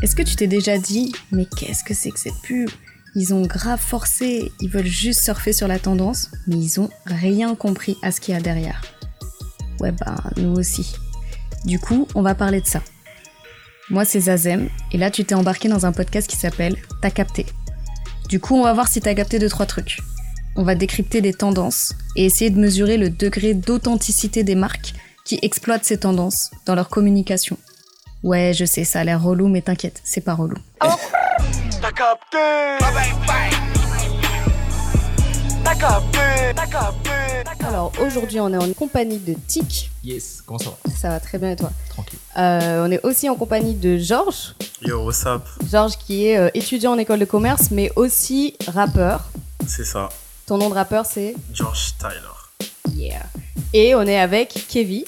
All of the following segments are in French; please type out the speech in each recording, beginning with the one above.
Est-ce que tu t'es déjà dit, mais qu'est-ce que c'est que cette pub? Ils ont grave forcé, ils veulent juste surfer sur la tendance, mais ils ont rien compris à ce qu'il y a derrière. Ouais, bah, nous aussi. Du coup, on va parler de ça. Moi, c'est Zazem, et là, tu t'es embarqué dans un podcast qui s'appelle T'as capté. Du coup, on va voir si t'as capté deux, trois trucs. On va décrypter des tendances et essayer de mesurer le degré d'authenticité des marques qui exploitent ces tendances dans leur communication. Ouais, je sais, ça a l'air relou, mais t'inquiète, c'est pas relou. T'as capté T'as capté T'as capté Alors aujourd'hui, on est en compagnie de Tic. Yes, comment ça va? Ça va très bien et toi? Tranquille. Euh, On est aussi en compagnie de Georges. Yo, what's up? Georges qui est euh, étudiant en école de commerce, mais aussi rappeur. C'est ça, Ton nom de rappeur, c'est? George Tyler. Yeah. Et on est avec Kevin.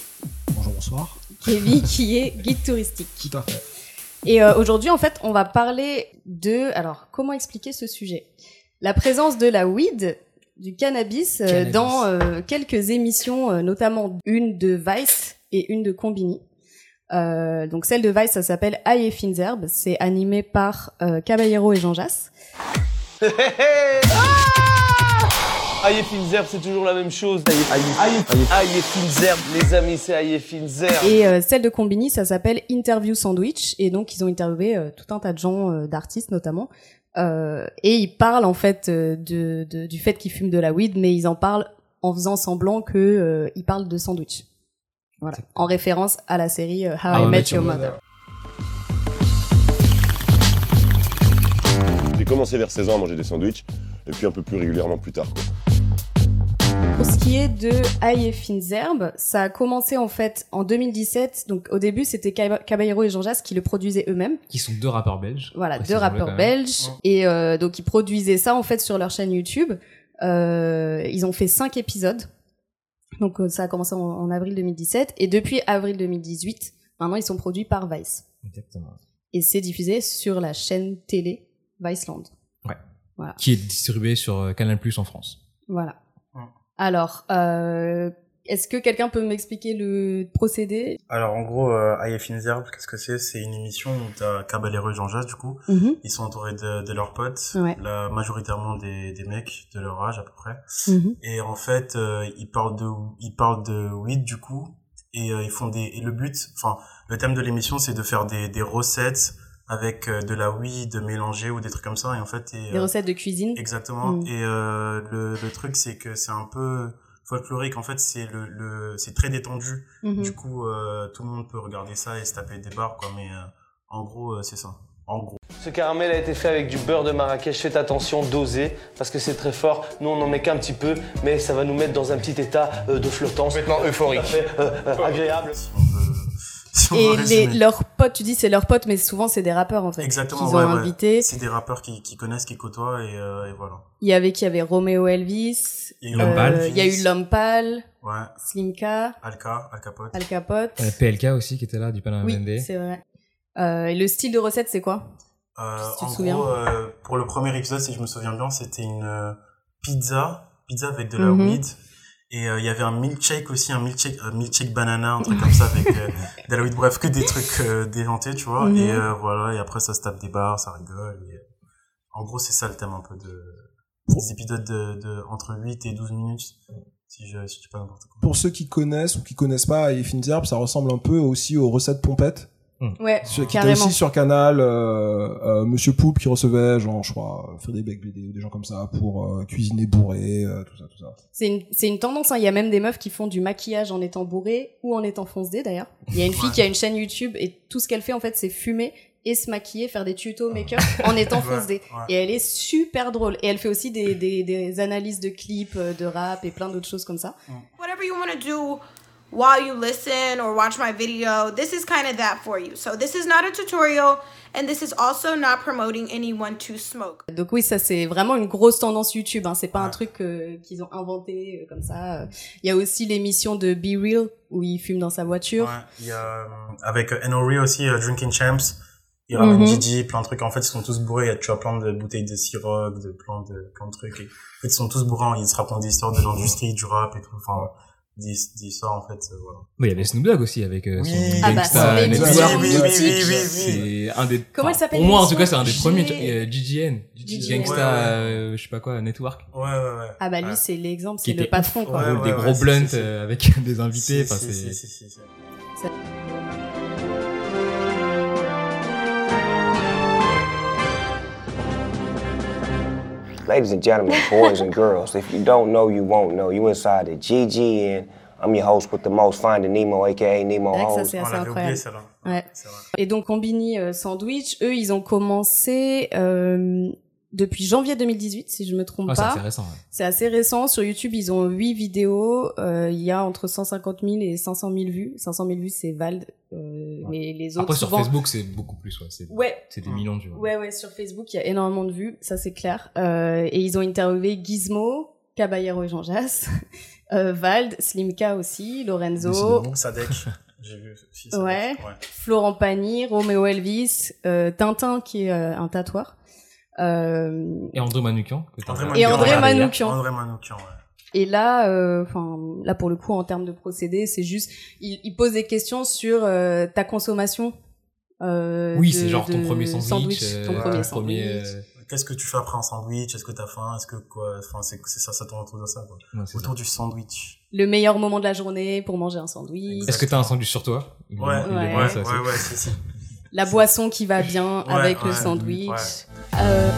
Bonjour, bonsoir. Kevin qui est guide touristique. Tout à fait. Et euh, aujourd'hui, en fait, on va parler de... Alors, comment expliquer ce sujet? La présence de la weed, du cannabis, euh, dans euh, quelques émissions, euh, notamment une de Vice et une de Combini. Euh, donc celle de Vice, ça s'appelle Aïe et fines herbes. C'est animé par euh, Caballero et Jean Jass. Aïe herbes, c'est toujours la même chose. Aïe, aïe, aïe, aïe et fines herbes, les amis, c'est aïe herbes. Et euh, celle de Combini, ça s'appelle Interview Sandwich. Et donc, ils ont interviewé euh, tout un tas de gens, euh, d'artistes notamment. Euh, et ils parlent en fait euh, de, de- du fait qu'ils fument de la weed, mais ils en parlent en faisant semblant que euh, ils parlent de sandwich. Voilà, en référence à la série euh, How, I, Met Your Mother. J'ai commencé vers 16 ans à manger des sandwichs, et puis un peu plus régulièrement plus tard. Quoi. Pour ce qui est de Aïe et fines herbes, ça a commencé en fait en 2017. Donc au début, c'était Cab- Caballero et Jean Jass qui le produisaient eux-mêmes. Qui sont deux rappeurs belges. Voilà, deux rappeurs belges. Et euh, donc, ils produisaient ça, en fait, sur leur chaîne YouTube. Euh, ils ont fait cinq épisodes. Donc, euh, ça a commencé en, en avril 2017. Et depuis avril 2018, maintenant, ils sont produits par Vice. Exactement. Et c'est diffusé sur la chaîne télé Viceland. Qui est distribué sur Canal Plus en France. Voilà. Alors, euh, est-ce que quelqu'un peut m'expliquer le procédé? Alors en gros, euh, qu'est-ce que c'est? C'est une émission où t'as Caballero et Jean Jass, du coup. Mhm. Ils sont entourés de, de leurs potes, Ouais. majoritairement des, des mecs de leur âge à peu près. Mhm. Et en fait, euh, ils parlent de ils parlent de weed du coup et euh, ils font des et le but enfin le thème de l'émission c'est de faire des des recettes avec euh, de la weed mélangée ou des trucs comme ça et en fait et, Des euh, recettes de cuisine exactement Mm. et euh, le le truc c'est que c'est un peu folklorique en fait c'est le le c'est très détendu Mhm. du coup euh, tout le monde peut regarder ça et se taper des barres quoi mais euh, en gros euh, c'est ça en gros Ce caramel a été fait avec du beurre de Marrakech. Faites attention, dosez, parce que c'est très fort. Nous, on en met qu'un petit peu, mais ça va nous mettre dans un petit état euh, de flottance. Complètement euphorique. agréable. si on veut si on veut Et les, leurs potes, tu dis c'est leurs potes, mais souvent c'est des rappeurs en fait. exactement Qu'ils ont ouais, ouais. invités. c'est des rappeurs qui qui connaissent qui côtoient et, euh, et voilà Il y avait qui? Avait Romeo Elvis. Il y a eu L'homme euh. Il y a eu l'homme pâle, ouais Slimka, Alka Al Capote Al Capote. Euh, PLK aussi qui était là, du Panama oui, c'est vrai. Euh, et le style de recette, c'est quoi? Euh, Si tu te en souviens. gros, euh, pour le premier épisode, si je me souviens bien, c'était une euh, pizza, pizza avec de la Mhm. weed. Et euh, il y avait un milkshake aussi, un milkshake, un milkshake banana, un truc comme ça avec euh, de la weed. Bref, que des trucs euh, déjantés, tu vois. Mhm. Et euh, voilà, et après ça se tape des barres, ça rigole. Et, euh, en gros, c'est ça le thème un peu de des épisodes de, de entre 8 et 12 minutes, si je si je dis pas n'importe quoi. Pour ceux qui connaissent ou qui connaissent pas, et Fines Herbes, ça ressemble un peu aussi aux recettes pompettes. Ouais, Sur- qui était aussi sur Canal, euh, euh, Monsieur Poulpe qui recevait, genre, je crois, Frédéric Becbédé ou des gens comme ça pour euh, cuisiner bourré, euh, tout ça, tout ça. C'est une, c'est une tendance, hein. il y a même des meufs qui font du maquillage en étant bourré ou en étant foncé d'ailleurs. Il y a une fille qui a une chaîne YouTube et tout ce qu'elle fait en fait c'est fumer et se maquiller, faire des tutos make-up en étant Ouais, foncé. ouais. Et elle est super drôle. Et elle fait aussi des, des, des analyses de clips, euh, de rap et plein d'autres choses comme ça. whatever you want to do while you listen or watch my video, this is kind of that for you. So this is not a tutorial and this is also not promoting anyone to smoke. Donc oui, ça c'est vraiment une grosse tendance YouTube. Hein. C'est pas un truc euh, qu'ils ont inventé euh, comme ça. Il y a aussi l'émission de Be Real où il fume dans sa voiture. Ouais, il y a euh, avec euh, Henry aussi euh, Drinking Champs. Il ramène Mhm. Didi, plein de trucs. En fait, ils sont tous bourrés. Il y a, tu as plein de bouteilles de sirop, de plein de, plein de trucs. Et, en fait, ils sont tous bourrés. Ils se racontent des histoires de l'industrie, du rap et tout. Enfin, dit, dit ça, en fait, voilà. Mais il y avait Snoop Dogg aussi avec euh, son Oui. Ah bah, Gangsta Oui, oui, oui, oui, oui, oui. C'est un des. Comment elle enfin, s'appelle Pour moi, en tout cas, c'est un des premiers. GGN. GGN. Gangsta, euh, je sais pas quoi, Network. Ouais, ouais, ouais. Ah bah lui, c'est l'exemple, c'est le patron, quoi. Roule des gros blunts euh, avec des invités. Enfin, c'est. Ladies and gentlemen, boys and girls, if you don't know, you won't know. You inside the GGN. I'm your host with the most, Finding Nemo, aka Nemo C'est vrai que ça, c'est On assez oublié, incroyable. celle-là. Ouais. Et donc Combini euh, Sandwich, eux, ils ont commencé euh, depuis janvier 2018, si je me trompe Ah, c'est pas. assez récent. ouais. C'est assez récent. Sur YouTube, ils ont 8 vidéos. Euh, il y a entre 150 000 et 500 000 vues. 500 000 vues, c'est Vald. Euh, mais les autres, Après, sur souvent... Facebook, c'est beaucoup plus. Ouais, c'est Ouais, c'est des millions de vues. ouais, ouais. Sur Facebook, il y a énormément de vues. Ça, c'est clair. Euh, et ils ont interviewé Gizmo, Caballero et Jean Jass, euh, Vald, Slimka aussi, Lorenzo. Sadek, j'ai vu aussi. Sadek. Ouais. Florent Pagny, Roméo Elvis, euh, Tintin qui est euh, un tatoueur. Euh, Et André Manoukian. Et André. Manoukian. André Manoukian, ouais. Et là, euh, enfin, là pour le coup, en termes de procédé, c'est juste, il, il pose des questions sur euh, ta consommation. Euh, Oui, de- c'est genre ton premier sandwich. ton euh, premier euh, Qu'est-ce que tu fais après un sandwich? Est-ce que t'as faim? Est-ce que quoi? Enfin, c'est c'est ça, ça tourne autour de ça, quoi. ouais, c'est ça. Autour du sandwich. Le meilleur moment de la journée pour manger un sandwich. Est-ce que t'as un sandwich sur toi? Ouais, Ouais. ouais, ça, ouais. La boisson qui va bien Ouais, avec le ouais, sandwich. Euh,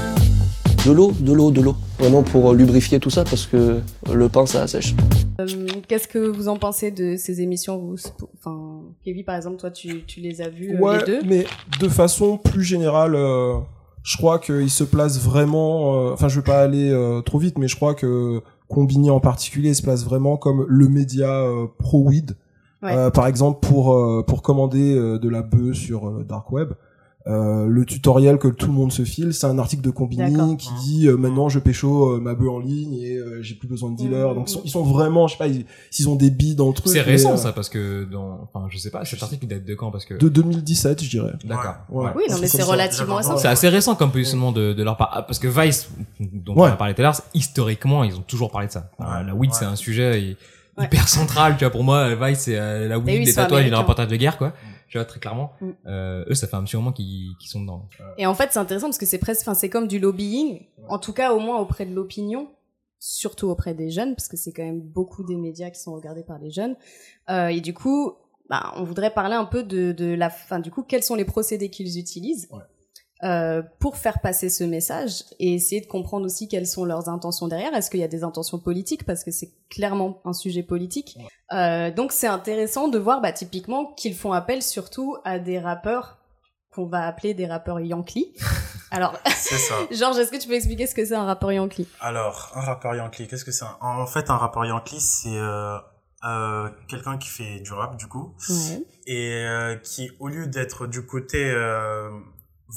De l'eau, de l'eau, de l'eau. Vraiment pour euh, lubrifier tout ça parce que le pain ça sèche. euh, Qu'est-ce que vous en pensez de ces émissions? Vous Enfin, Kevin, par exemple, toi, tu, tu les as vues Ouais, les deux? mais de façon plus générale, euh, je crois qu'il se place vraiment. euh, Enfin, je vais pas aller euh, trop vite, mais je crois que Combini en particulier se place vraiment comme le média euh, pro weed. Ouais. Euh, par exemple, pour euh, pour commander euh, de la bœuf sur euh, dark web. Euh, le tutoriel que tout le monde se file, c'est un article de Combini qui dit euh, maintenant je pécho euh, ma bœuf en ligne et euh, j'ai plus besoin de dealer. Donc ils sont, ils sont vraiment, je sais pas, ils, s'ils ont des billes dans le truc. C'est récent euh, ça parce que dans enfin je sais pas cet article il date de quand parce que De 2017, je dirais. d'accord Ouais. Oui, non, mais c'est relativement récent. c'est assez récent comme positionnement de, de leur part Ah, parce que Vice dont on a parlé tout à l'heure historiquement ils ont toujours parlé de ça Enfin, la weed Ouais. c'est un sujet hyper central tu vois pour moi Vice c'est euh, la weed les tatouages et américains. reportages de guerre quoi tu vois très clairement Mm. euh, eux ça fait un petit moment qu'ils qu'ils sont dedans Et en fait, c'est intéressant parce que c'est presque, enfin, c'est comme du lobbying, en tout cas au moins auprès de l'opinion, surtout auprès des jeunes, parce que c'est quand même beaucoup des médias qui sont regardés par les jeunes. Euh, et du coup, bah, on voudrait parler un peu de, de la fin. Du coup, quels sont les procédés qu'ils utilisent Ouais. Euh, pour faire passer ce message et essayer de comprendre aussi quelles sont leurs intentions derrière. Est-ce qu'il y a des intentions politiques? Parce que c'est clairement un sujet politique. Euh, donc c'est intéressant de voir bah, typiquement qu'ils font appel surtout à des rappeurs qu'on va appeler des rappeurs Yankee. Alors, C'est ça. Georges, est-ce que tu peux expliquer ce que c'est un rappeur Yankee? Alors, un rappeur Yankee, qu'est-ce que c'est un- En fait, un rappeur Yankee, c'est euh, euh, quelqu'un qui fait du rap, du coup, Ouais. et euh, qui, au lieu d'être du côté euh,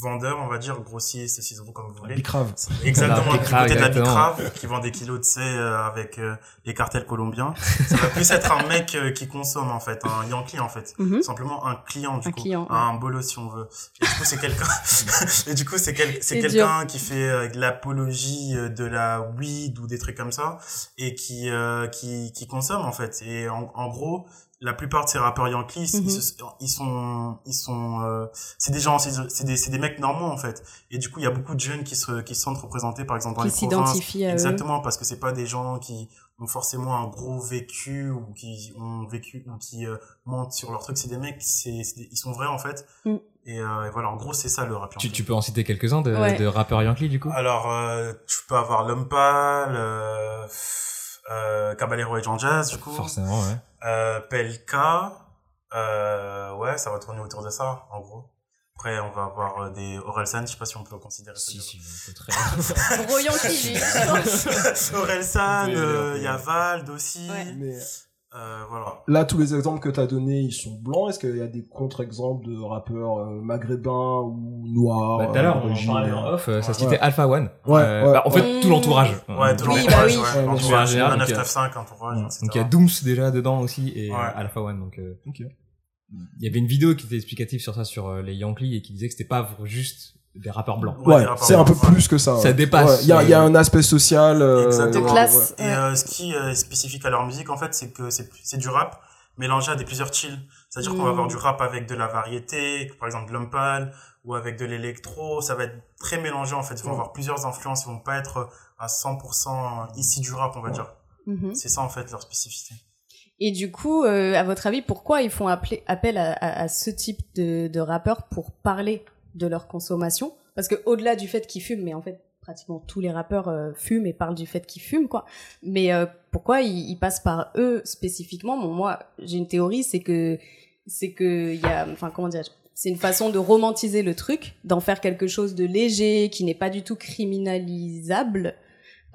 vendeur, on va dire, grossiste, ciseaux, comme vous voulez, Bicrave. Exactement, Bicrave, côté de la. Bicrave, qui vend des kilos de C euh, avec euh, les cartels colombiens. Ça va plus être un mec euh, qui consomme, en fait, un Yankee, en fait. Mhm. Simplement un client, du Un coup. client, ouais. Un bolos, si on veut. Et du coup, c'est quelqu'un, et du coup, c'est quel... c'est quelqu'un qui fait euh, de l'apologie euh, de la weed ou des trucs comme ça, et qui, euh, qui, qui consomme, en fait. Et en, en gros, la plupart de ces rappeurs Yankees, ils, Mhm. se- ils sont, ils sont, euh, c'est des gens, c'est des, c'est des mecs normaux en fait. Et du coup, il y a beaucoup de jeunes qui se, qui se sentent représentés, par exemple dans Qui les provinces. s'identifient à eux. Exactement, parce que c'est pas des gens qui ont forcément un gros vécu ou qui ont vécu ou qui euh, mentent sur leur truc. C'est des mecs, c'est, ils sont vrais en fait. Mm. Et, euh, et voilà, en gros, c'est ça le rap. tu, tu peux en citer quelques-uns de, Ouais. de rappeurs Yankee du coup? Alors, euh, tu peux avoir L'Homme Pâle, euh, Caballero et Jean Jazz, du coup. forcément ouais Euh, PLK, euh, ouais, ça va tourner autour de ça, en gros. Après, on va avoir euh, des Orelsan, je sais pas si on peut considérer ça. si si on peut très Yankee, lui. Orelsan, euh, oui, il y a. Vald aussi. Ouais. Mais voilà. là, tous les exemples que tu as donnés, ils sont blancs. Est-ce qu'il y a des contre-exemples de rappeurs euh, maghrébins ou noirs Bah, tout à l'heure, euh, on parlait euh, en off, euh, ça Ouais. citait Alpha One. Ouais, Euh, ouais, bah, en fait, ouais. tout l'entourage. Ouais, tout Oui, le bah ouais. Ouais, Entourage, donc, 995, entourage, etc. Donc il y a Dooms déjà dedans aussi et Ouais. euh, Alpha One. Donc euh, Ok. il y avait une vidéo qui était explicative sur ça sur euh, les Yankees et qui disait que c'était pas juste des rappeurs blancs. Ouais, c'est un peu blancs, plus que ça. Ça dépasse, Ouais, Il y, a, il y a euh, un aspect social. euh, Exactement. ouais, classe. ouais. Et euh, ce qui est spécifique à leur musique, en fait, c'est que c'est du rap mélangé à des plusieurs styles. C'est-à-dire qu'on va Mm. avoir du rap avec de la variété, par exemple de l'umpal, ou avec de l'électro. Ça va être très mélangé, en fait. Ils vont avoir plusieurs influences. Ils vont pas être à 100% ici du rap, on va dire. Mhm. C'est ça, en fait, leur spécificité. Et du coup, euh, à votre avis, pourquoi ils font appel à, à- à ce type de, de rappeurs pour parler de leur consommation. Parce que au-delà du fait qu'ils fument, mais en fait, pratiquement tous les rappeurs euh, fument et parlent du fait qu'ils fument, quoi. Mais euh, pourquoi ils, ils passent par eux spécifiquement? Bon, moi, j'ai une théorie, c'est que c'est que il y a, enfin, comment dire c'est une façon de romantiser le truc, d'en faire quelque chose de léger, qui n'est pas du tout criminalisable,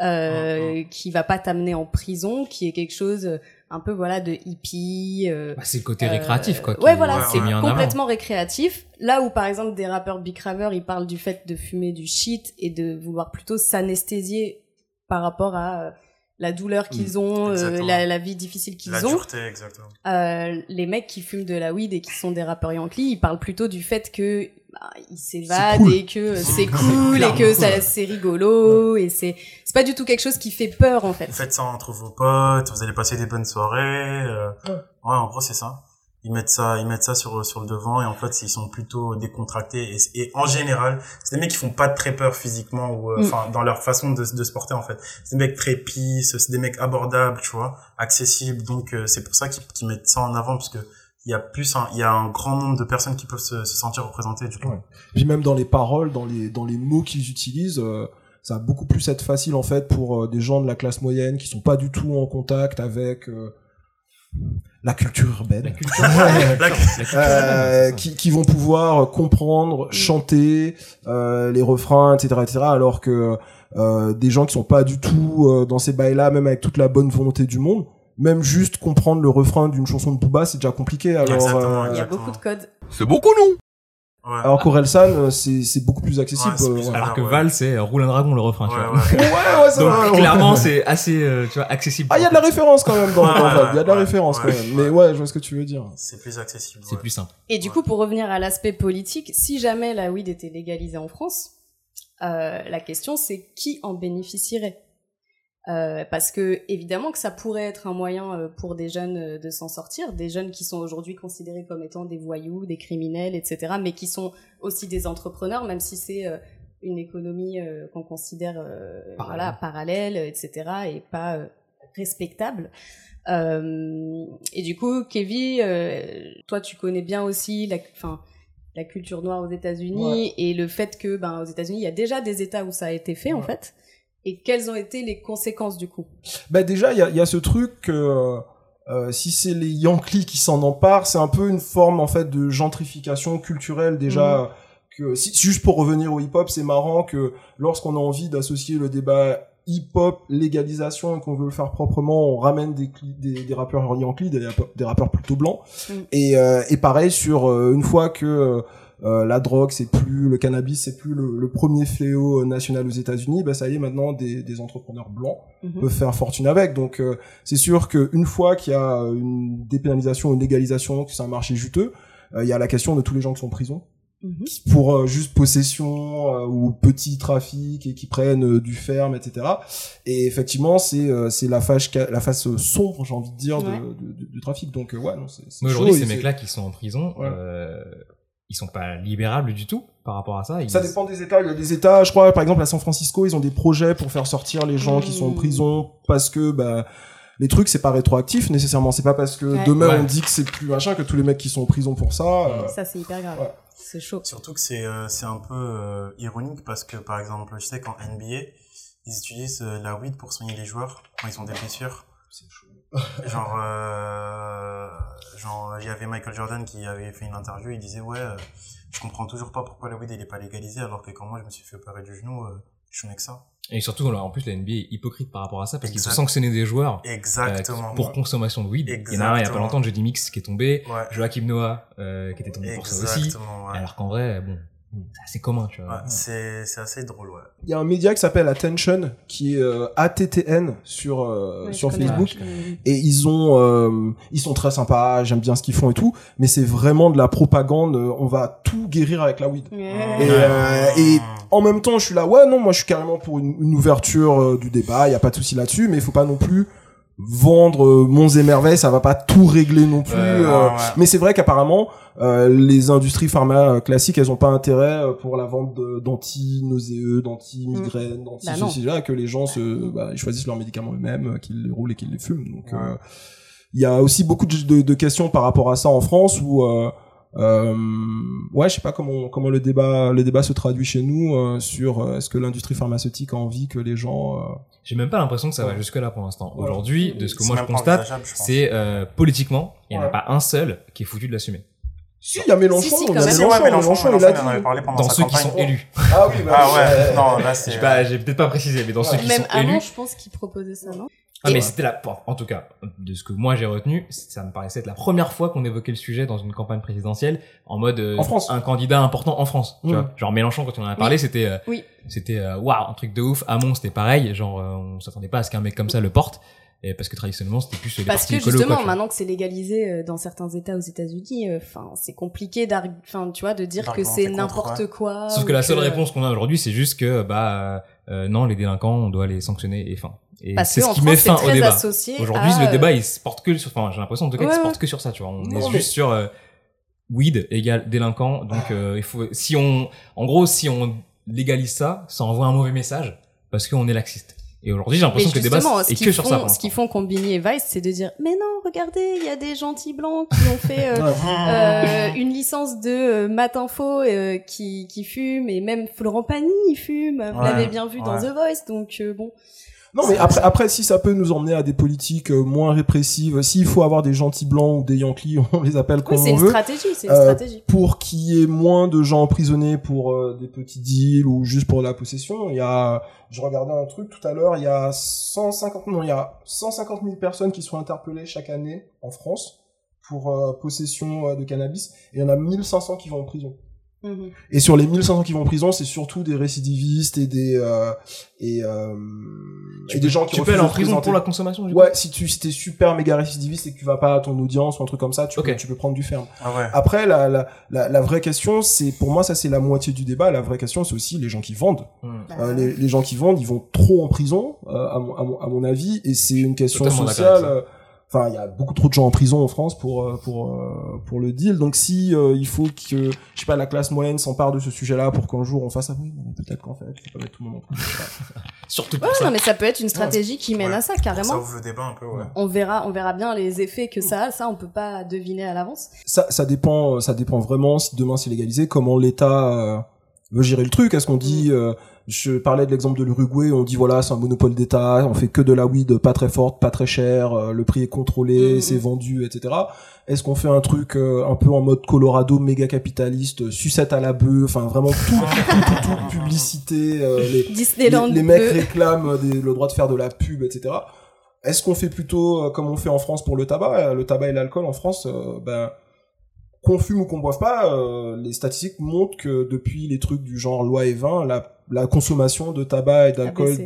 euh, qui va pas t'amener en prison, qui est quelque chose euh, un peu voilà de hippie. euh, Bah, c'est le côté récréatif, quoi, qui- Ouais, voilà, c'est complètement récréatif. Là où par exemple des rappeurs big ravers, ils parlent du fait de fumer du shit et de vouloir plutôt s'anesthésier par rapport à euh, la douleur qu'ils ont, euh, la, la vie difficile qu'ils La ont. dureté, exactement. Euh, les mecs qui fument de la weed et qui sont des rappeurs Yankee, ils parlent plutôt du fait que bah, ils s'évadent cool. et que c'est cool et que ça c'est rigolo et c'est c'est pas du tout quelque chose qui fait peur en fait. Vous faites ça entre vos potes, vous allez passer des bonnes soirées. euh, ouais. en gros, c'est ça. Ils mettent ça, ils mettent ça sur, sur le devant et en fait, ils sont plutôt décontractés et, et en général, c'est des mecs qui font pas très peur physiquement ou, euh, Mm. enfin, dans leur façon de, de se porter, en fait. C'est des mecs très peace, c'est des mecs abordables, tu vois, accessibles. Donc, euh, c'est pour ça qu'ils mettent ça en avant parce que il y a plus un, il y a un grand nombre de personnes qui peuvent se, se sentir représentées, du coup. Ouais. Puis même dans les paroles, dans les dans les mots qu'ils utilisent, euh, ça va beaucoup plus être facile en fait pour euh, des gens de la classe moyenne qui sont pas du tout en contact avec euh, la culture urbaine. La culture. La culture Euh, qui, qui vont pouvoir comprendre, chanter euh, les refrains, etc., etc. Alors que euh, des gens qui sont pas du tout euh, dans ces bails-là, même avec toute la bonne volonté du monde, même juste comprendre le refrain d'une chanson de Booba, c'est déjà compliqué. Alors, Exactement, euh, Il y a beaucoup de codes. C'est beaucoup, non? Ouais. alors qu'Orelsan, euh, c'est c'est beaucoup plus accessible. Ouais, euh. Alors que ouais. Val, c'est Roule un dragon le refrain, tu vois. ouais. Ouais, Donc vrai, clairement, c'est assez, euh, tu vois, accessible. Ah, il y a de la référence quand même dans, Ouais, dans ouais, Val. Il y a de la ouais, référence ouais, quand même. Mais ouais, je vois ce que tu veux dire. C'est plus accessible. C'est ouais. plus simple. Et du coup, pour revenir à l'aspect politique, si jamais la weed était légalisée en France, euh, la question c'est qui en bénéficierait? Euh, Parce que évidemment que ça pourrait être un moyen euh, pour des jeunes euh, de s'en sortir, des jeunes qui sont aujourd'hui considérés comme étant des voyous, des criminels, etc., mais qui sont aussi des entrepreneurs, même si c'est une économie qu'on considère Parallèle. voilà parallèle, etc., et pas respectable. Et du coup, Kevin, toi, tu connais bien aussi la, culture noire aux États-Unis et le fait que, ben, aux États-Unis, il y a déjà des États où ça a été fait, en fait. Et quelles ont été les conséquences du coup? Bah déjà, il y a, il y a ce truc que euh, euh, si c'est les Yankees qui s'en emparent, c'est un peu une forme en fait de gentrification culturelle déjà. Que si, juste pour revenir au hip-hop, c'est marrant que lorsqu'on a envie d'associer le débat hip-hop légalisation et qu'on veut le faire proprement, on ramène des, cli- des, des rappeurs Yankees, des, rappeurs- des rappeurs plutôt blancs. Mm. Et, euh, et pareil sur euh, une fois que euh, euh, la drogue, c'est plus le cannabis, c'est plus le, le premier fléau national aux États-Unis, bah ça y est maintenant des, des entrepreneurs blancs Mhm. peuvent faire fortune avec. Donc euh, c'est sûr qu'une fois qu'il y a une dépénalisation, une légalisation, que c'est un marché juteux, euh, il y a la question de tous les gens qui sont en prison Mhm. pour euh, juste possession euh, ou petit trafic et qui prennent euh, du ferme, etc. Et effectivement, c'est euh, c'est la face la face sombre, j'ai envie de dire, de- Ouais. de- de- du trafic. Donc euh, ouais, non, c'est aujourd'hui, ces c'est- mecs-là qui sont en prison, Ouais. Ils sont pas libérables du tout par rapport à ça. Ils- Ça dépend des États. Il y a des États, je crois, par exemple à San Francisco, ils ont des projets pour faire sortir les gens qui sont en Mm. prison parce que bah les trucs c'est pas rétroactif nécessairement. C'est pas parce que Ouais. demain Ouais. on dit que c'est plus machin que tous les mecs qui sont en prison pour ça. euh, Ça, c'est hyper grave. Ouais. C'est chaud. Surtout que c'est euh, c'est un peu euh, ironique parce que par exemple, je sais qu'en NBA, ils utilisent euh, la weed pour soigner les joueurs quand ils ont des blessures. C'est chaud. Genre, euh, genre, il y avait Michael Jordan qui avait fait une interview, il disait ouais, euh, je comprends toujours pas pourquoi la weed elle est pas légalisée alors que quand moi je me suis fait opérer du genou, euh, je fumais que ça. Et surtout, en plus, la NBA est hypocrite par rapport à ça parce qu'ils ont sanctionné des joueurs euh, Exactement. pour consommation de weed. Il y en a un il y a pas Exactement. longtemps, Jedi Mix qui est tombé, Ouais. Joachim Noah euh, qui était tombé pour ça aussi. Exactement. Ouais. Alors qu'en vrai, bon, C'est assez commun, tu vois. Ouais, c'est c'est assez drôle, ouais. Il y a un média qui s'appelle Attention, qui est euh, ATTN sur euh, Ouais, sur Facebook, connais. et ils ont euh, ils sont très sympas, j'aime bien ce qu'ils font et tout, mais c'est vraiment de la propagande. euh, On va tout guérir avec la weed. Et, euh, et en même temps, je suis là, ouais, non, moi je suis carrément pour une, une ouverture euh, du débat, il y a pas de souci là-dessus, mais il faut pas non plus vendre euh, monts et merveilles, ça va pas tout régler non plus. Euh, ouais. Mais c'est vrai qu'apparemment, euh, les industries pharma euh, classiques, elles ont pas intérêt euh, pour la vente de- d'anti-nauséeux, d'anti-migraines, d'anti Bah ceci là, que les gens se, bah, ils choisissent leurs médicaments eux-mêmes, qu'ils les roulent et qu'ils les fument. Donc, euh, il y a aussi beaucoup de, de- de questions par rapport à ça en France où euh, euh, ouais, je sais pas comment comment le débat le débat se traduit chez nous euh, sur euh, est-ce que l'industrie pharmaceutique a envie que les gens euh, J'ai même pas l'impression que ça va jusque là pour l'instant. Ouais. Aujourd'hui, de ce que C'est moi je même pas constate, c'est euh, politiquement, il y en a Ouais. pas un seul qui est foutu de l'assumer. Si, il y a Mélenchon, Si, si, il y quand a même. Mélenchon, Ouais, Mélenchon, Mélenchon, il Mélenchon, a en avait dit. parlé pendant Dans ceux qui sont élus. Ah oui, bah, Ah ouais, non, là c'est. J'ai pas, j'ai peut-être pas précisé, mais dans ceux qui Même sont avant, élus. je pense qu'il proposait ça, non? Ah, mais c'était la, en tout cas, de ce que moi j'ai retenu, ça me paraissait être la première fois qu'on évoquait le sujet dans une campagne présidentielle en mode euh, En France. un candidat important en France. Tu Mm. vois, genre Mélenchon quand on en a parlé, c'était euh, Oui. c'était euh, waouh un truc de ouf. Hamon c'était pareil, genre euh, on s'attendait pas à ce qu'un mec comme ça le porte. Et parce que traditionnellement c'était plus les Parce que justement, quoi, maintenant que c'est légalisé euh, dans certains États aux États-Unis, enfin, c'est compliqué d'arg- enfin, tu vois, de dire que c'est n'importe quoi. Sauf que la seule réponse qu'on a aujourd'hui, c'est juste que bah euh, non, les délinquants, on doit les sanctionner et fin. Et c'est ce qui France, met fin au débat. Aujourd'hui, à, le euh, débat, il se porte que sur. Enfin, j'ai l'impression en tout cas Ouais, qu'il se porte que sur ça. Tu vois, on Non, est mais- juste sur euh, weed égale délinquant. Donc, euh, il faut. Si on, en gros, si on légalise ça, ça envoie un mauvais message parce qu'on est laxiste. Et aujourd'hui, j'ai l'impression que le débat est ce que qu'ils sur font, ça. ce qu'ils font Combini et Vice, c'est de dire, mais non, regardez, il y a des gentils blancs qui ont fait euh, euh, une licence de euh, Matinfo euh, qui, qui fume, et même Florent Pagny, il fume. Vous Ouais, l'avez bien vu dans. The Voice, donc euh, bon. Non, mais après, après, si ça peut nous emmener à des politiques euh, moins répressives, s'il faut avoir des gentils blancs ou des Yankees, on les appelle comme Oui, c'est on une veut. stratégie, c'est une euh, stratégie. pour qu'il y ait moins de gens emprisonnés pour euh, des petits deals ou juste pour la possession, il y a, je regardais un truc tout à l'heure, il y a 150, non, il y a 150 000 personnes qui sont interpellées chaque année en France pour euh, possession de cannabis, et il y en a 1500 qui vont en prison. Mhm. Et sur les 1500 qui vont en prison, c'est surtout des récidivistes et des euh, et, euh, et des gens qui Tu peux aller en prison présenter. pour la consommation du coup Ouais, si tu si t'es super méga récidiviste et que tu vas pas à ton audience ou un truc comme ça, tu, peux, tu peux prendre du ferme. Ah ouais. Après, la, la, la, la vraie question, c'est pour moi, ça c'est la moitié du débat. La vraie question, c'est aussi les gens qui vendent. Hmm. Euh, les, les gens qui vendent, ils vont trop en prison, euh, à, mon, à, mon, à mon avis, et c'est une question Totalement sociale. Ça. Enfin, il y a beaucoup trop de gens en prison en France pour euh, pour euh, pour le deal. Donc si euh, il faut que je sais pas la classe moyenne s'empare de ce sujet-là pour qu'un jour on fasse ah oui, peut-être qu'en fait, faut pas mettre tout le monde en prison. Surtout pour Ouais, ça. non, mais ça peut être une stratégie qui mène Ouais. à ça, Ça carrément. ouvre le débat un peu, ouais. On verra, on verra bien les effets que ça a. Ça, on peut pas deviner à l'avance. ça, ça dépend, euh, ça dépend vraiment si demain c'est légalisé, comment l'État euh, veut gérer le truc. Est-ce qu'on dit, Mm. euh, je parlais de l'exemple de l'Uruguay, on dit voilà c'est un monopole d'État, on fait que de la weed pas très forte, pas très chère, euh, le prix est contrôlé, Mm, c'est mm. vendu, etc. Est-ce qu'on fait un truc euh, un peu en mode Colorado méga capitaliste, euh, sucette à la bœuf, enfin vraiment tout, tout, tout, tout, publicité, les, Disneyland. les, les mecs réclament des- le droit de faire de la pub, etc. Est-ce qu'on fait plutôt comme on fait en France pour le tabac Le tabac et l'alcool en France, ben qu'on fume ou qu'on boive pas, euh, les statistiques montrent que depuis les trucs du genre loi et vin, la, la consommation de tabac et d'alcool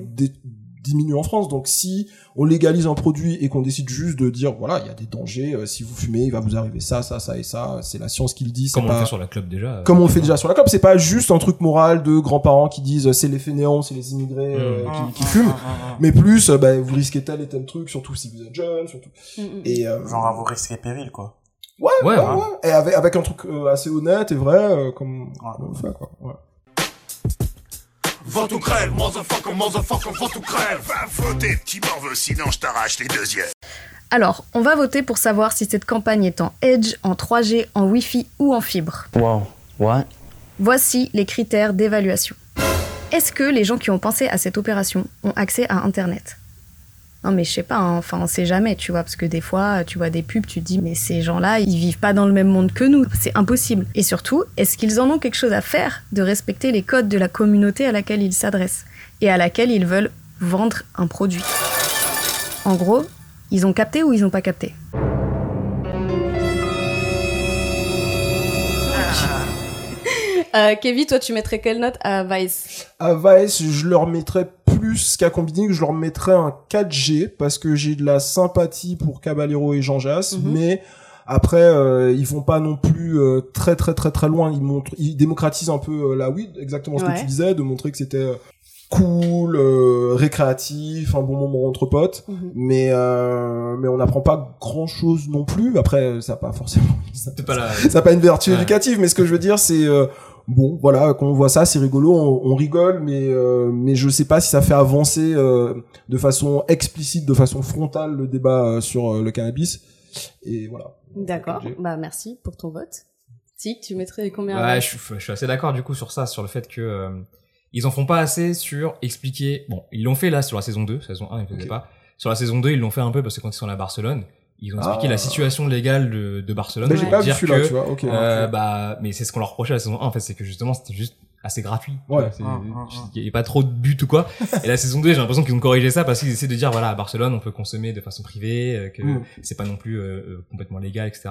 diminue en France. Donc si on légalise un produit et qu'on décide juste de dire voilà il y a des dangers, euh, si vous fumez il va vous arriver ça, ça, ça et ça, c'est la science qui le dit. Comme on le pas- fait sur la club déjà. euh, comme on le fait déjà sur la COP, c'est pas juste un truc moral de grands-parents qui disent euh, c'est les fainéants, c'est les immigrés euh, Mmh, qui, qui fument, mais plus euh, bah, vous risquez tel et tel truc, surtout si vous êtes jeune, surtout. Mm, mm. Et euh, Genre risques et périls, quoi. ouais, Ouais, ouais, ouais. ouais. Et avec, avec un truc euh, assez honnête et vrai, euh, comme, comme on le fait quoi. Ouais. Vote ou crève, motherfucker, motherfucker, vote ou crève. Va voter, petit morveux, sinon je t'arrache les deux yeux. Alors, on va voter pour savoir si cette campagne est en Edge, en 3G, en Wi-Fi ou en fibre. Wow. What? Voici les critères d'évaluation. Est-ce que les gens qui ont pensé à cette opération ont accès à Internet? Non mais je sais pas, hein, enfin on sait jamais, tu vois, parce que des fois tu vois des pubs, tu te dis mais ces gens-là, ils vivent pas dans le même monde que nous, c'est impossible. Et surtout, est-ce qu'ils en ont quelque chose à faire de respecter les codes de la communauté à laquelle ils s'adressent et à laquelle ils veulent vendre un produit? En gros, ils ont capté ou ils ont pas capté? Euh, Kevin, toi, tu mettrais quelle note à Vice? À Vice, je leur mettrais plus qu'à Combini, je leur mettrais un 4G parce que j'ai de la sympathie pour Caballero et Jean Jass, Mhm. mais après euh, ils vont pas non plus euh, très très très très loin. Ils montrent, ils démocratisent un peu euh, la weed, exactement ce Ouais. que tu disais, de montrer que c'était cool, euh, récréatif, un bon moment entre potes. Mhm. Mais euh, mais on n'apprend pas grand chose non plus. Après, ça a pas forcément. ça- C'est pas la... ça pas une vertu Ouais. éducative, mais ce que je veux dire, c'est euh, bon, voilà, quand on voit ça, c'est rigolo, on, on rigole, mais euh, mais je sais pas si ça fait avancer euh, de façon explicite, de façon frontale le débat euh, sur euh, le cannabis. Et voilà. D'accord. Bah, merci pour ton vote. Si, tu mettrais combien Ouais, je suis, je suis assez d'accord du coup sur ça, sur le fait que euh, ils en font pas assez sur expliquer. Bon, ils l'ont fait là sur la saison 2, saison 1 ils faisaient Ok. pas. Sur la saison 2, ils l'ont fait un peu parce que quand ils sont à Barcelone, ils ont expliqué Ah. la situation légale de, de Barcelone. Bah, j'ai pour pas vu dire celui-là, que, tu vois, ok. euh, bah, mais c'est ce qu'on leur reprochait à la saison 1 en fait, c'est que justement c'était juste assez gratuit. Ouais. Ah, ah, ah. Il y a pas trop de buts ou quoi. Et la saison 2, j'ai l'impression qu'ils ont corrigé ça parce qu'ils essaient de dire voilà, à Barcelone, on peut consommer de façon privée, euh, que Mm. c'est pas non plus euh, euh, complètement légal, etc.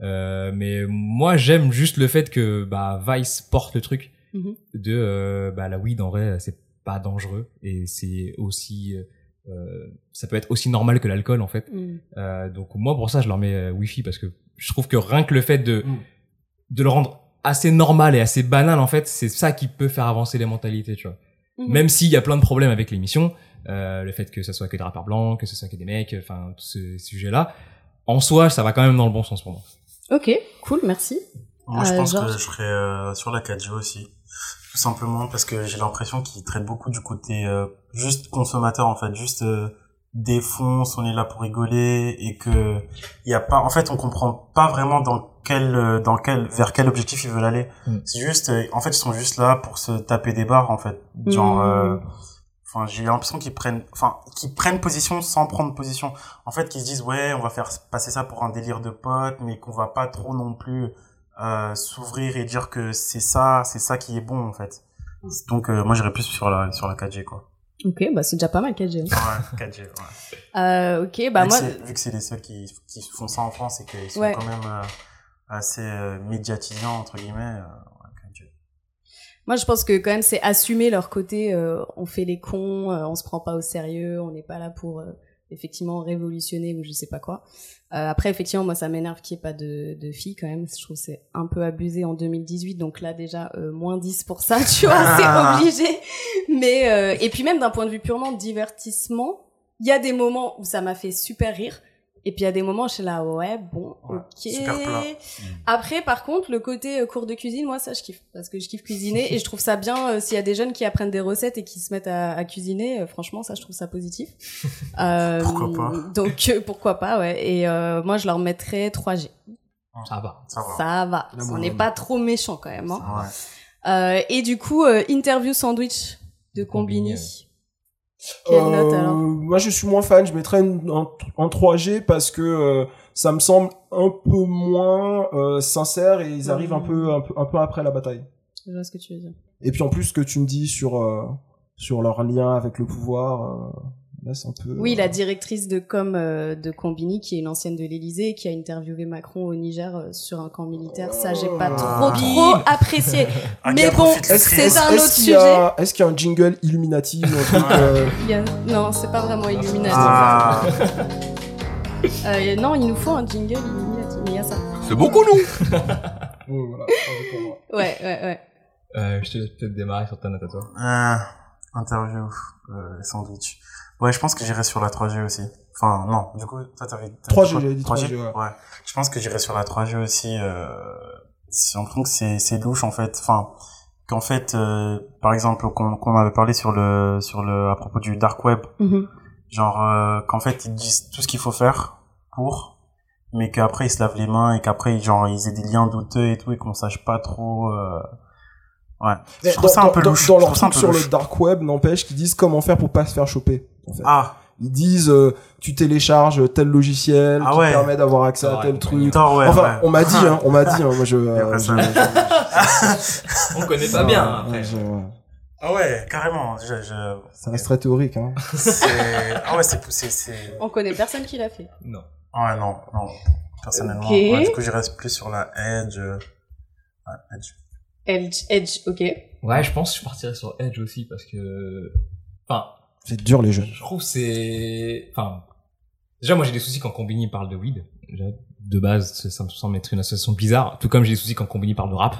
Euh, mais moi, j'aime juste le fait que bah, Vice porte le truc Mhm. de euh, bah, la weed en vrai, c'est pas dangereux et c'est aussi euh, ça peut être aussi normal que l'alcool en fait. Mm. Euh, donc moi pour ça je leur mets euh, Wi-Fi parce que je trouve que rien que le fait de Mm. de le rendre assez normal et assez banal en fait, c'est ça qui peut faire avancer les mentalités, tu vois. Mhm. Même s'il y a plein de problèmes avec l'émission, euh, le fait que ça soit que des rappeurs blancs, que ce soit que des mecs, enfin tous ces sujets-là, en soi ça va quand même dans le bon sens pour moi. Ok, cool, merci. Moi, je Euh, pense que je serais euh, sur la 4G aussi. Tout simplement parce que j'ai l'impression qu'ils traitent beaucoup du côté euh, juste consommateur, en fait. Juste euh, défonce, on est là pour rigoler et que il y a pas... En fait, on comprend pas vraiment dans quel, euh, dans quel, vers quel objectif ils veulent aller. Mm. C'est juste... euh, en fait, ils sont juste là pour se taper des barres, en fait. Genre... Mm. euh, Enfin, j'ai l'impression qu'ils prennent, enfin, qu'ils prennent position sans prendre position. En fait, qu'ils se disent, ouais, on va faire passer ça pour un délire de potes, mais qu'on va pas trop non plus euh, s'ouvrir et dire que c'est ça, c'est ça qui est bon, en fait. Donc, euh, moi, j'irais plus sur la, sur la 4G, quoi. Ok, bah c'est déjà pas mal 4G. Ouais, 4G, ouais. Euh, ok, bah vu, moi. que vu que c'est les seuls qui, qui font ça en France et qu'ils sont Ouais. quand même assez médiatisants, entre guillemets, ouais, 4G. Moi, je pense que quand même, c'est assumer leur côté. euh, on fait les cons, euh, on se prend pas au sérieux, on n'est pas là pour euh, effectivement révolutionner ou je sais pas quoi. Euh, après, effectivement, moi, ça m'énerve qu'il n'y ait pas de, de filles quand même. Je trouve que c'est un peu abusé en 2018. Donc là, déjà, euh, moins 10 pour ça, tu vois, c'est obligé. Mais euh, et puis même d'un point de vue purement divertissement, il y a des moments où ça m'a fait super rire. Et puis il y a des moments, je suis là, ouais, bon, Ouais, ok. super plat. Après, par contre, le côté euh, cours de cuisine, moi, ça, je kiffe. Parce que je kiffe cuisiner et je trouve ça bien euh, s'il y a des jeunes qui apprennent des recettes et qui se mettent à, à cuisiner. euh, franchement, ça, je trouve ça positif. Euh, Pourquoi pas? Donc, euh, pourquoi pas, ouais. Et euh, moi, je leur mettrais 3G. Ça va. Ça va. Ça va. On n'est pas trop méchant quand même. Hein. Ouais. Euh, et du coup, euh, interview sandwich de Combini. Combini, Quelle Euh, note alors Moi, je suis moins fan. Je mettrais en, en 3G parce que euh, ça me semble un peu moins euh, sincère et ils arrivent un peu, un peu, un peu après la bataille. Je vois ce que tu veux dire. Et puis en plus, ce que tu me dis sur euh, sur leur lien avec le pouvoir, euh, un peu. Oui, euh, la directrice de com euh, de Combini, qui est une ancienne de l'Élysée, qui a interviewé Macron au Niger euh, sur un camp militaire. Ça, j'ai pas trop Ah. trop apprécié. Mais bon, c'est un autre qu'il y a- Est-ce qu'il y a un jingle Illuminati ou un truc euh, Il y a- Non, c'est pas vraiment Illuminati. Ah, Euh, non, il nous faut un jingle Illuminati, mais il y a ça. C'est beaucoup, non moi. Ouais, ouais, ouais. Euh, je te laisse peut-être démarrer sur ta note à toi. Ah, interview, euh, sandwich. Ouais, je pense que j'irai sur la 3G aussi. Enfin, non, du coup, toi, t'avais... t'avais 3G, quoi j'avais dit 3G, ouais. ouais. Je pense que j'irai sur la 3G aussi, euh, j'ai l'impression que c'est, c'est louche, en fait. Enfin, qu'en fait, euh, par exemple, qu'on, qu'on avait parlé sur le, sur le, à propos du dark web, Mhm. genre, euh, qu'en fait, ils disent tout ce qu'il faut faire pour, mais qu'après, ils se lavent les mains et qu'après, genre, ils aient des liens douteux et tout et qu'on sache pas trop, euh, ouais. Je trouve dans, ça un peu dans- louche. dans Je leur trouve ça un truc peu sur louche. le dark web, n'empêche qu'ils disent comment faire pour pas se faire choper. En fait. Ah, Ils disent euh, tu télécharges tel logiciel Ah qui ouais. te permet d'avoir accès à tel ouais. truc. Tort, ouais, enfin, ouais. on m'a dit, hein, on m'a dit, hein, moi je. Euh, je- je- On connaît pas bien hein, après. je- ouais. Ah ouais, carrément. Je, je... Ça reste très théorique. Hein. C'est... Ah ouais, c'est... c'est... On connaît personne qui l'a fait. Non. Ah ouais, non, non. Personnellement. Ok. Ouais, du coup, je reste plus sur la Edge. euh, Ouais, Edge. Edge, Edge, ok. Ouais, je pense que je partirais sur Edge aussi parce que, enfin, C'est dur les jeunes. je trouve que c'est, enfin, déjà moi j'ai des soucis quand Combini parle de weed. Déjà, de base, ça me semble être une association bizarre. Tout comme j'ai des soucis quand Combini parle de rap.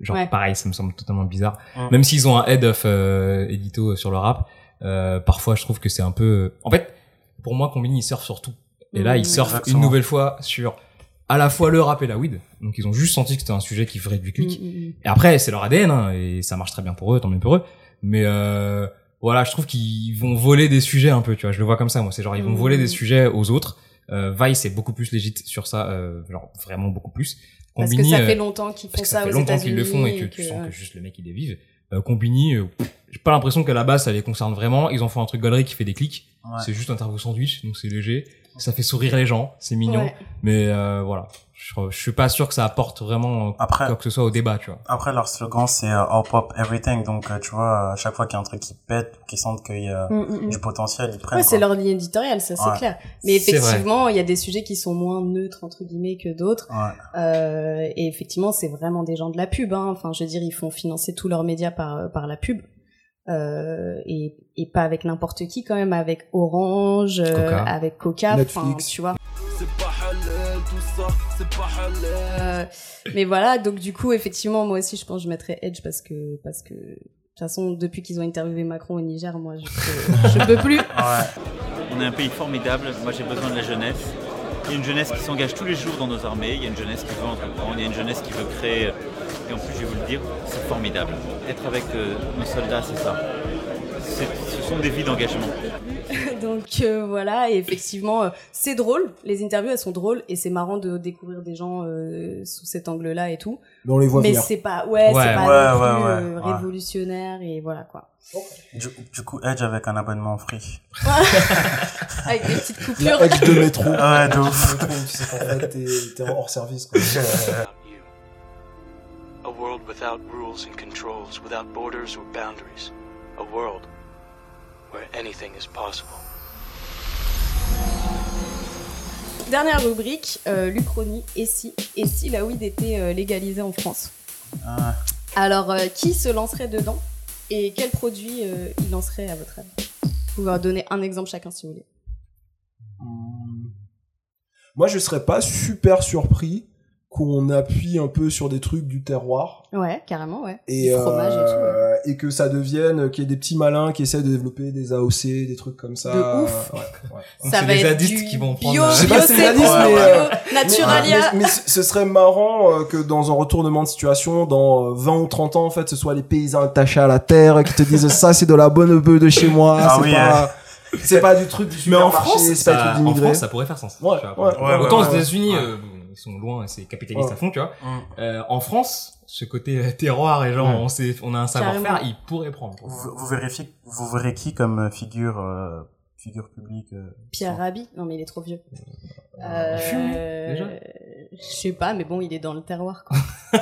Genre Ouais. pareil, ça me semble totalement bizarre. Ouais. Même s'ils ont un head of euh, édito sur le rap, euh, parfois je trouve que c'est un peu. En fait, pour moi, Combini il surfe sur tout. Et là, ils surfent Exactement. une nouvelle fois sur à la fois le rap et la weed. Donc ils ont juste senti que c'était un sujet qui ferait du clic. Mm, mm, mm. Et après, c'est leur ADN, hein, et ça marche très bien pour eux, tant mieux pour eux. Mais euh, voilà, je trouve qu'ils vont voler des sujets un peu, tu vois. Je le vois comme ça, moi. C'est genre, ils vont voler des sujets aux autres. Euh, Vice est beaucoup plus légit sur ça, euh, genre vraiment beaucoup plus. Parce que Combini, ça euh, fait longtemps qu'ils font parce que ça ça fait aux longtemps qu'ils le font et que tu sens ouais. que juste le mec il est vive. Euh, Combini, euh, j'ai pas l'impression qu'à la base ça les concerne vraiment. Ils ont fait un truc galerie qui fait des clics. Ouais. C'est juste un interview sandwich, donc c'est léger. Ça fait sourire les gens, c'est mignon. Ouais. Mais euh, voilà, je, je suis pas sûr que ça apporte vraiment euh, Après- quoi que ce soit au débat, tu vois. Après, leur slogan, c'est euh, All Pop Everything. Donc, euh, tu vois, à chaque fois qu'il y a un truc qui pète, qu'ils sentent qu'il y a Mm, mm, mm. du potentiel, ils prennent. Ouais, c'est leur ligne éditoriale, ça c'est Ouais. clair. Mais effectivement, il y a des sujets qui sont moins neutres entre guillemets que d'autres. Ouais. Euh, et effectivement, c'est vraiment des gens de la pub. Hein. Enfin, je veux dire, ils font financer tous leurs médias par par la pub. Euh, et, et pas avec n'importe qui quand même, avec Orange, euh, Coca. avec Coca, enfin, Netflix. tu vois. Euh, mais voilà, donc du coup, effectivement, moi aussi, je pense que je mettrais Edge parce que parce que de toute façon, depuis qu'ils ont interviewé Macron au Niger, moi, je peux, je peux plus. Ouais. On est un pays formidable. Moi, j'ai besoin de la jeunesse. Il y a une jeunesse qui s'engage tous les jours dans nos armées. Il y a une jeunesse qui veut entreprendre. Il y a une jeunesse qui veut créer. Et en plus, je vais vous le dire, c'est formidable. Être avec euh, nos soldats, c'est ça. Ce sont des vies d'engagement. Donc euh, voilà, et effectivement, euh, c'est drôle. Les interviews, elles sont drôles et c'est marrant de découvrir des gens euh, sous cet angle-là et tout. Mais on les voit Mais venir. c'est pas, ouais, Ouais. c'est pas Ouais, non ouais, plus, ouais, ouais. révolutionnaire et voilà quoi. Du, du coup, Edge avec un abonnement free. Avec des petites coupures. La Edge de métro. Ouais, de ouf. Métro, tu sais qu'en fait, t'es- t'es hors service. Quoi. Without rules and controls, without borders or boundaries. A world where anything is possible. Dernière rubrique, euh, l'Uchronie. Et si, et si la weed était euh, légalisée en France Ah. Alors, euh, qui se lancerait dedans et quel produit euh, il lancerait à votre avis? Vous pouvez donner un exemple chacun si vous voulez. Moi, je serais pas super surpris qu'on appuie un peu sur des trucs du terroir Ouais, carrément, ouais. et, Du fromage et tout. ouais. euh, et que ça devienne, qu'il y ait des petits malins qui essaient de développer des AOC, des trucs comme ça. De ouf. Ouais, Ça c'est va les du qui vont prendre. bio, euh, Je sais bio, pas si bon, mais, euh, Naturalia. Mais, mais ce ce serait marrant euh, que dans un retournement de situation, dans euh, 20 ou 30 ans, en fait, ce soit les paysans attachés à la terre qui te disent ça, c'est de la bonne bœuf de chez moi, Ah c'est oui, pas, c'est pas du truc du Mais en supermarché, France, c'est pas du ça, truc en d'immigré. France, ça pourrait faire sens. Ouais, vois. ouais, ouais, Autant ouais, aux ouais. États-Unis, euh, ils sont loin, c'est capitaliste Ouais. à fond, tu vois. Mm. Euh, en France, ce côté euh, terroir et genre, on sait, on a un savoir-faire, ils pourraient prendre. Vous, vous vérifiez, vous verrez qui comme euh, figure, euh, figure publique euh, Pierre Rabhi Non, mais il est trop vieux. Il fume, déjà Je sais pas, mais bon, il est dans le terroir. Quoi.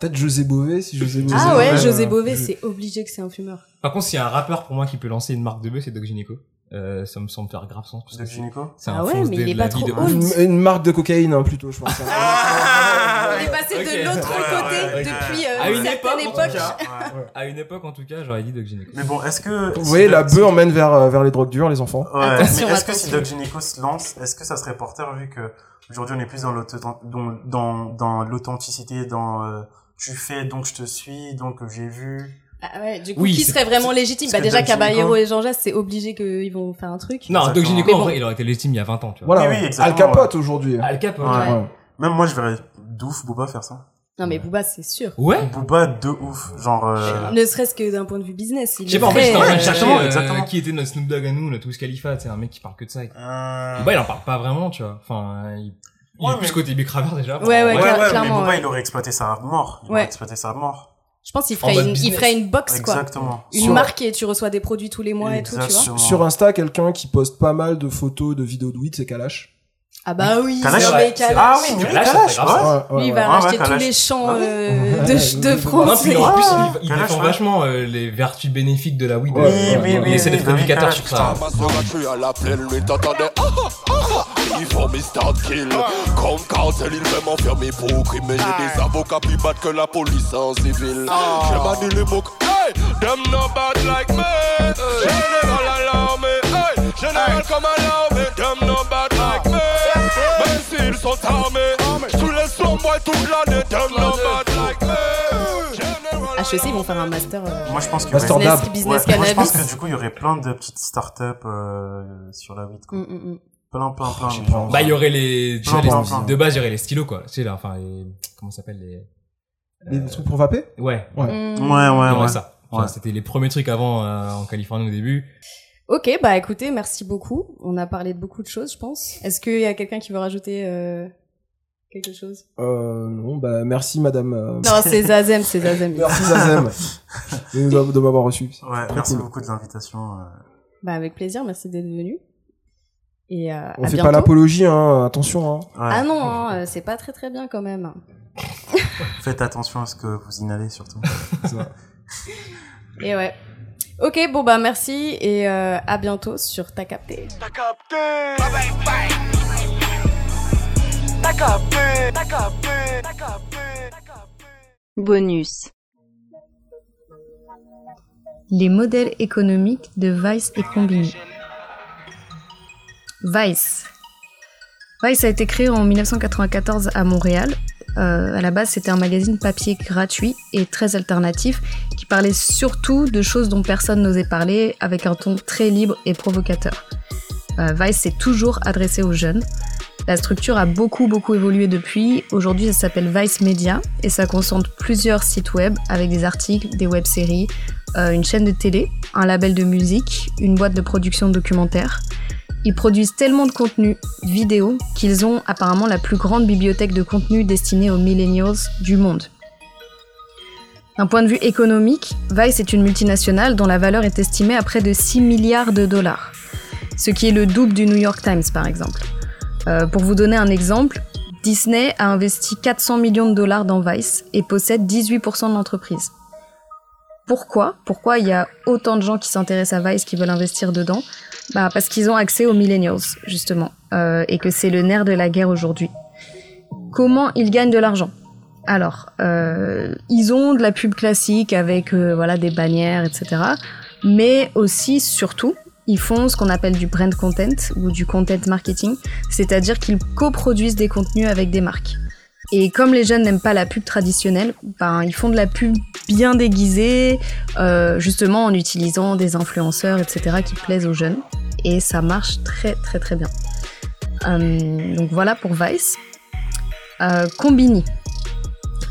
Peut-être José Bové, si José Bové. Ah ouais, José. Bové, c'est obligé que c'est un fumeur. Par contre, s'il y a un rappeur pour moi qui peut lancer une marque de bœuf, c'est Doc Gynéco. Euh, ça me semble faire grave sens. parce de c'est- gynéco C'est Ah un ouais, fausse mais il est de pas trop de old. Une, une marque de cocaïne, hein, plutôt, je pense. Il est passé de l'autre Ouais, côté ouais, ouais. depuis euh, À une époque, en tout époques. cas. Ouais. À une époque, en tout cas, j'aurais dit Doc Gynéco. Mais bon, est-ce que... Vous voyez, la bœuf emmène vers, euh, vers les drogues dures, les enfants. Ouais, mais est-ce que si. Doc Gynéco se lance, est-ce que ça serait porteur vu que aujourd'hui on est plus dans l'auto- dans, dans, dans l'authenticité, dans euh, tu fais donc je te suis, donc j'ai vu. Ah ouais, du coup, Oui, qui serait vraiment légitime Bah déjà, Caballero et Jean Jass, c'est obligé qu'ils vont faire un truc. Non, Doc. Gynéco, Mais en bon. vrai, il aurait été légitime il y a 20 ans, tu vois. Voilà. Oui, oui, exactement, Al Capote aujourd'hui. Al Capone. Ouais. Ouais. Même moi je verrais d'ouf Booba faire ça. Non, mais Booba, c'est sûr. Ouais. Booba de ouf, genre. euh, Ne serait-ce que d'un point de vue business. il Je sais pas, en fait, ferait, j'étais en train de euh, chercher exactement, euh, exactement. qui était notre Snoop Dogg à nous, notre Wiz Khalifa, c'est un mec qui parle que de ça. euh, Booba, il en parle pas vraiment, tu vois. Enfin, il, il Ouais, est plus côté Big Cravers déjà. Ouais, ouais, Ouais, mais Booba ouais. il aurait exploité sa mort. Il Ouais. aurait exploité sa mort. Je pense qu'il ferait, une, il ferait une box, quoi. Exactement. Une Sur- marque et tu reçois des produits tous les mois et tout, tu vois. Sur Insta, quelqu'un qui poste pas mal de photos, de vidéos de weed, c'est Kalash. Ah bah oui, Kalash Kalash. Ah oui, mais Kalash, Kalash, ouais. Lui, il va ouais, racheter ouais, tous les champs Ah euh, de, de Non, France. puis en plus, il, il Kalash, défend ouais. vachement euh, les vertus bénéfiques de la weed. Euh, oui, oui, il oui, essaie d'être sur ça. T'entendais. Ah ah ah Il faut me start kill. Comme cartel, il veut m'enfermer pour crime Mais j'ai des avocats plus bad que la police en civil. J'ai banni les mots Hey, them no bad like me. Général alarmé Hey, général comme alarmé Them no bad like me S'ils sont armés Tous les sombois toute l'année Them no bad like me Général HEC, ils vont faire un master. euh, Moi, je pense que Master ouais, Dab. business moi, je pense cannabis. que du coup, il y aurait plein de petites startups euh, sur la weed. Quoi. Mm, mm, mm. Plein, plein, plein. Mais genre- Bah, il y aurait les, tu Plein, vois, les- plein, plein. de base, il y aurait les stylos, quoi. Tu sais, là, enfin, les, comment ça s'appelle, les, Les trucs pour vaper? Ouais. Ouais. Mm. Ouais, ouais, ouais. ça. Ouais. C'était les premiers trucs avant, euh, en Californie au début. Ok, bah écoutez, merci beaucoup. On a parlé de beaucoup de choses, je pense. Est-ce qu'il y a quelqu'un qui veut rajouter euh, quelque chose? Euh, non, bah merci madame. euh, Non, c'est Zazem, c'est Zazem. Merci Zazem de, m'avoir reçu. Ouais, merci cool. beaucoup de l'invitation. euh. Bah avec plaisir, merci d'être venu. Et euh, On à fait bientôt. pas l'apologie, hein, attention. Hein. Ouais. Ah non, hein, euh, c'est pas très très bien quand même. Faites attention à ce que vous inhalez surtout. Et ouais. Ok, bon bah merci et euh, à bientôt sur Ta Capté. T'as capté T'as capté T'as capté T'as capté Bonus. Les modèles économiques de Vice et Combini. Vice. Vice a été créé en 1994 à Montréal. Euh, à la base, c'était un magazine papier gratuit et très alternatif qui parlait surtout de choses dont personne n'osait parler avec un ton très libre et provocateur. Euh, Vice s'est toujours adressé aux jeunes. La structure a beaucoup beaucoup évolué depuis. Aujourd'hui, ça s'appelle Vice Media et ça concentre plusieurs sites web avec des articles, des web-séries, euh, une chaîne de télé, un label de musique, une boîte de production de documentaires. Ils produisent tellement de contenu vidéo qu'ils ont apparemment la plus grande bibliothèque de contenu destinée aux millennials du monde. D'un point de vue économique, Vice est une multinationale dont la valeur est estimée à près de 6 milliards de dollars, ce qui est le double du New York Times par exemple. Euh, pour vous donner un exemple, Disney a investi 400 millions de dollars dans Vice et possède 18% de l'entreprise. Pourquoi? Pourquoi il y a autant de gens qui s'intéressent à Vice qui veulent investir dedans? Bah, Parce qu'ils ont accès aux millennials, justement, euh, et que c'est le nerf de la guerre aujourd'hui. Comment ils gagnent de l'argent? Alors, euh, ils ont de la pub classique avec euh, voilà, des bannières, etc. Mais aussi, surtout, ils font ce qu'on appelle du brand content ou du content marketing, c'est-à-dire qu'ils coproduisent des contenus avec des marques. Et comme les jeunes n'aiment pas la pub traditionnelle, ben, ils font de la pub bien déguisée, euh, justement en utilisant des influenceurs, etc., qui plaisent aux jeunes. Et ça marche très très très bien. Euh, donc voilà pour Vice. Euh, Combini.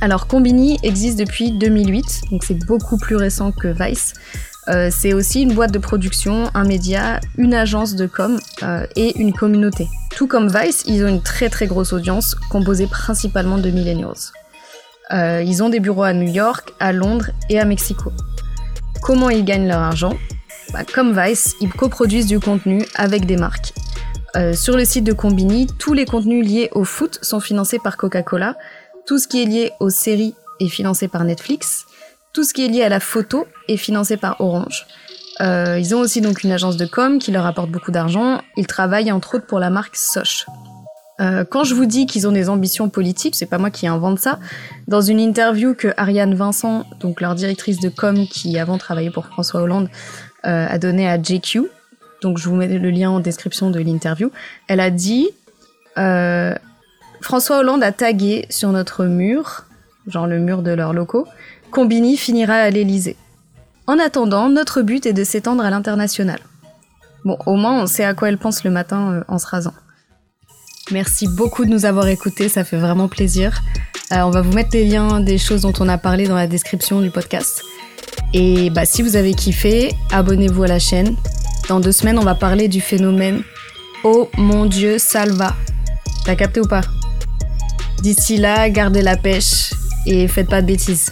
Alors Combini existe depuis 2008, donc c'est beaucoup plus récent que Vice. Euh, c'est aussi une boîte de production, un média, une agence de com euh, et une communauté. Tout comme Vice, ils ont une très très grosse audience composée principalement de millennials. Euh, ils ont des bureaux à New York, à Londres et à Mexico. Comment ils gagnent leur argent? Bah, Comme Vice, ils coproduisent du contenu avec des marques. Sur le site de Combini, tous les contenus liés au foot sont financés par Coca-Cola. Tout ce qui est lié aux séries est financé par Netflix. Tout ce qui est lié à la photo est financé par Orange. Euh, ils ont aussi donc une agence de com qui leur apporte beaucoup d'argent. Ils travaillent entre autres pour la marque Soch. Euh, quand je vous dis qu'ils ont des ambitions politiques, c'est pas moi qui invente ça. Dans une interview que Ariane Vincent, donc leur directrice de com qui avant travaillait pour François Hollande, euh, a donné à JQ, donc je vous mets le lien en description de l'interview, elle a dit euh, François Hollande a tagué sur notre mur, genre le mur de leurs locaux, Combini finira à l'Élysée. En attendant, notre but est de s'étendre à l'international. Bon, au moins on sait à quoi elle pense le matin euh, en se rasant. Merci beaucoup de nous avoir écoutés, ça fait vraiment plaisir. Euh, on va vous mettre les liens des choses dont on a parlé dans la description du podcast. Et bah, si vous avez kiffé, abonnez-vous à la chaîne. Dans deux semaines, on va parler du phénomène Oh mon Dieu, Salva. T'as capté ou pas? D'ici là, gardez la pêche et faites pas de bêtises.